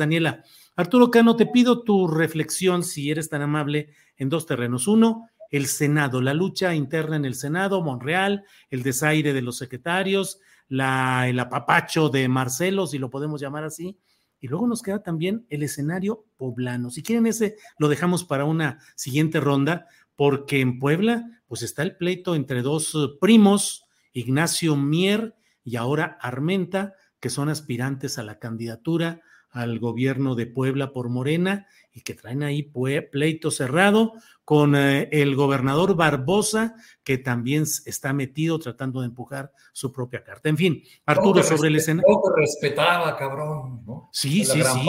Daniela, Arturo Cano, te pido tu reflexión, si eres tan amable, en dos terrenos. Uno, el Senado, la lucha interna en el Senado, Monreal, el desaire de los secretarios, el apapacho de Marcelo, si lo podemos llamar así. Y luego nos queda también el escenario poblano. Si quieren ese, lo dejamos para una siguiente ronda, porque en Puebla, pues está el pleito entre dos eh, primos, Ignacio Mier y ahora Armenta, que son aspirantes a la candidatura al gobierno de Puebla por Morena y que traen ahí pleito cerrado con eh, el gobernador Barbosa, que también está metido tratando de empujar su propia carta. En fin, Arturo, sobre el escenario. Respetaba, cabrón. ¿no? Sí, sí, sí.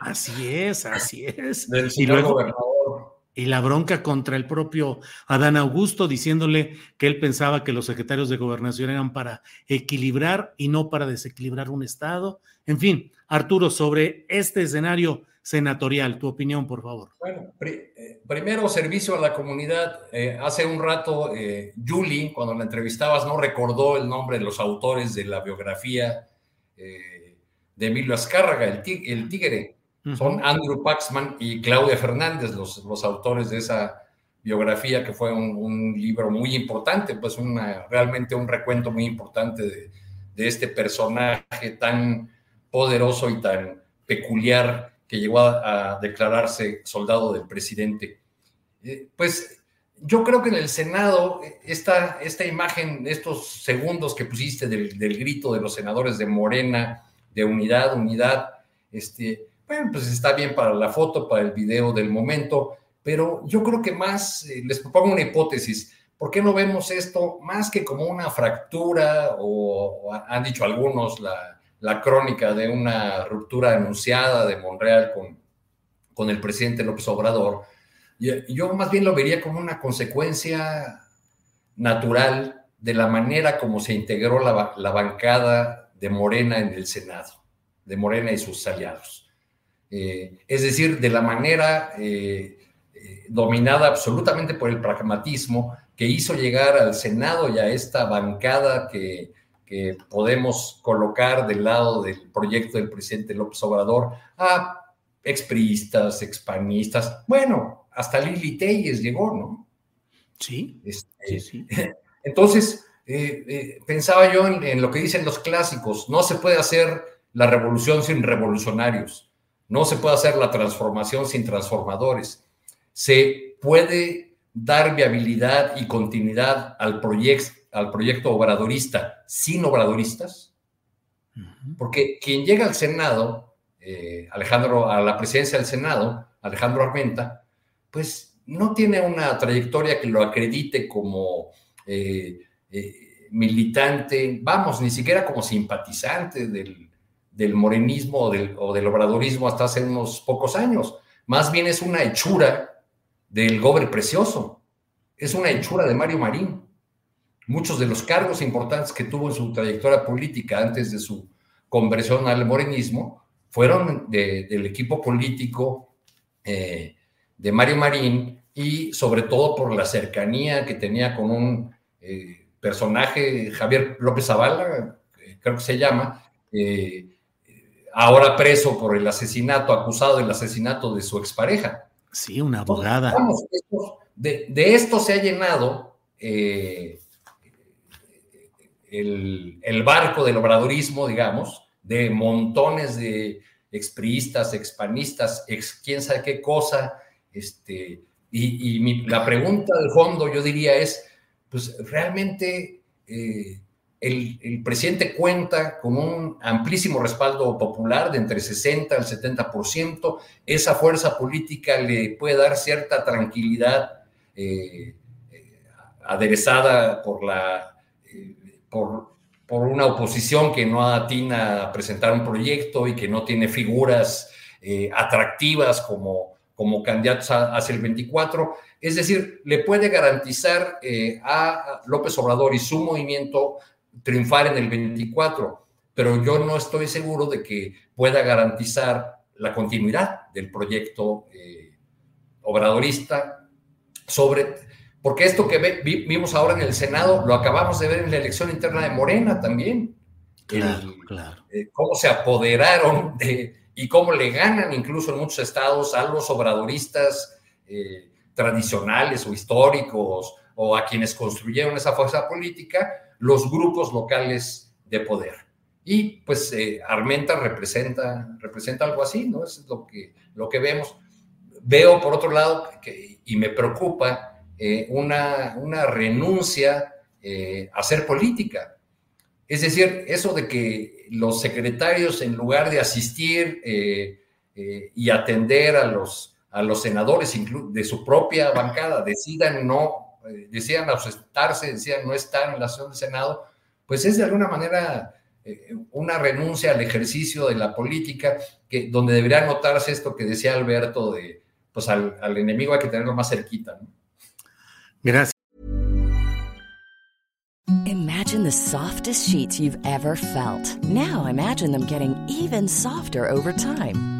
Así es, así es. Del señor y luego, gobernador. Y la bronca contra el propio Adán Augusto, diciéndole que él pensaba que los secretarios de gobernación eran para equilibrar y no para desequilibrar un Estado. En fin, Arturo, sobre este escenario senatorial, tu opinión, por favor. Bueno, eh, primero servicio a la comunidad. Eh, hace un rato, eh, Julie, cuando la entrevistabas, no recordó el nombre de los autores de la biografía de Emilio Azcárraga, el Tigre. Son Andrew Paxman y Claudia Fernández, los, los autores de esa biografía, que fue un, libro muy importante, pues una, realmente un recuento muy importante de, de este personaje tan poderoso y tan peculiar que llegó a, declararse soldado del presidente. Eh, pues yo creo que en el Senado, esta, esta imagen, estos segundos que pusiste del, grito de los senadores de Morena, de unidad, unidad, este, bueno, pues está bien para la foto, para el video del momento, pero yo creo que más, eh, les propongo una hipótesis, ¿por qué no vemos esto más que como una fractura o han dicho algunos la, la crónica de una ruptura anunciada de Monreal con, con el presidente López Obrador, yo más bien lo vería como una consecuencia natural de la manera como se integró la, bancada de Morena en el Senado, de Morena y sus aliados. Eh, es decir, de la manera eh, eh, dominada absolutamente por el pragmatismo que hizo llegar al Senado y a esta bancada que que podemos colocar del lado del proyecto del presidente López Obrador a expriistas, expanistas, bueno, hasta Lili Telles llegó, ¿no? Sí. Este, sí, Entonces, eh, eh, pensaba yo en, lo que dicen los clásicos, no se puede hacer la revolución sin revolucionarios, no se puede hacer la transformación sin transformadores, se puede dar viabilidad y continuidad al proyecto al proyecto obradorista sin obradoristas, porque quien llega al Senado, eh, Alejandro, a la presidencia del Senado, Alejandro Armenta, pues no tiene una trayectoria que lo acredite como eh, eh, militante, vamos, ni siquiera como simpatizante del, morenismo o del, o del, obradorismo hasta hace unos pocos años. Más bien es una hechura del gobre precioso, es una hechura de Mario Marín muchos de los cargos importantes que tuvo en su trayectoria política antes de su conversión al morenismo fueron del equipo político eh, de Mario Marín y sobre todo por la cercanía que tenía con un eh, personaje, Javier López Zavala, creo que se llama, eh, ahora preso por el asesinato, acusado del asesinato de su expareja. Sí, una abogada. de, de, esto se ha llenado el, barco del obradorismo, digamos, de montones de expriistas, expanistas, ex quién sabe qué cosa. Este, y, la pregunta de fondo, yo diría, es, pues realmente eh, el, presidente cuenta con un amplísimo respaldo popular de entre 60 al 70%. Esa fuerza política le puede dar cierta tranquilidad eh, eh, aderezada por, la, eh, por, por, una oposición que no atina a presentar un proyecto y que no tiene figuras atractivas como, como candidatos hacia el 24. Es decir, le puede garantizar a López Obrador y su movimiento triunfar en el 24, pero yo no estoy seguro de que pueda garantizar la continuidad del proyecto eh, obradorista sobre, porque esto que vimos ahora en el Senado lo acabamos de ver en la elección interna de Morena también. Claro, claro. Eh, cómo se apoderaron de, y cómo le ganan incluso en muchos estados a los obradoristas eh, tradicionales o históricos o a quienes construyeron esa fuerza política los grupos locales de poder. Y pues eh, Armenta representa, representa algo así, ¿no? Es lo que, lo que vemos. Veo, por otro lado, que, y me preocupa, eh, una, una, renuncia eh, a hacer política. Es decir, eso de que los secretarios, en lugar de asistir y atender a los, a los senadores de su propia bancada, decidan no eh, decían ausentarse, decían no estar en la sesión del Senado, pues es de alguna manera eh, una renuncia al ejercicio de la política, que, donde debería notarse esto que decía Alberto de, pues al, al enemigo hay que tenerlo más cerquita. ¿no? Gracias. Imagine the softest sheets you've ever felt. Now imagine them getting even softer over time.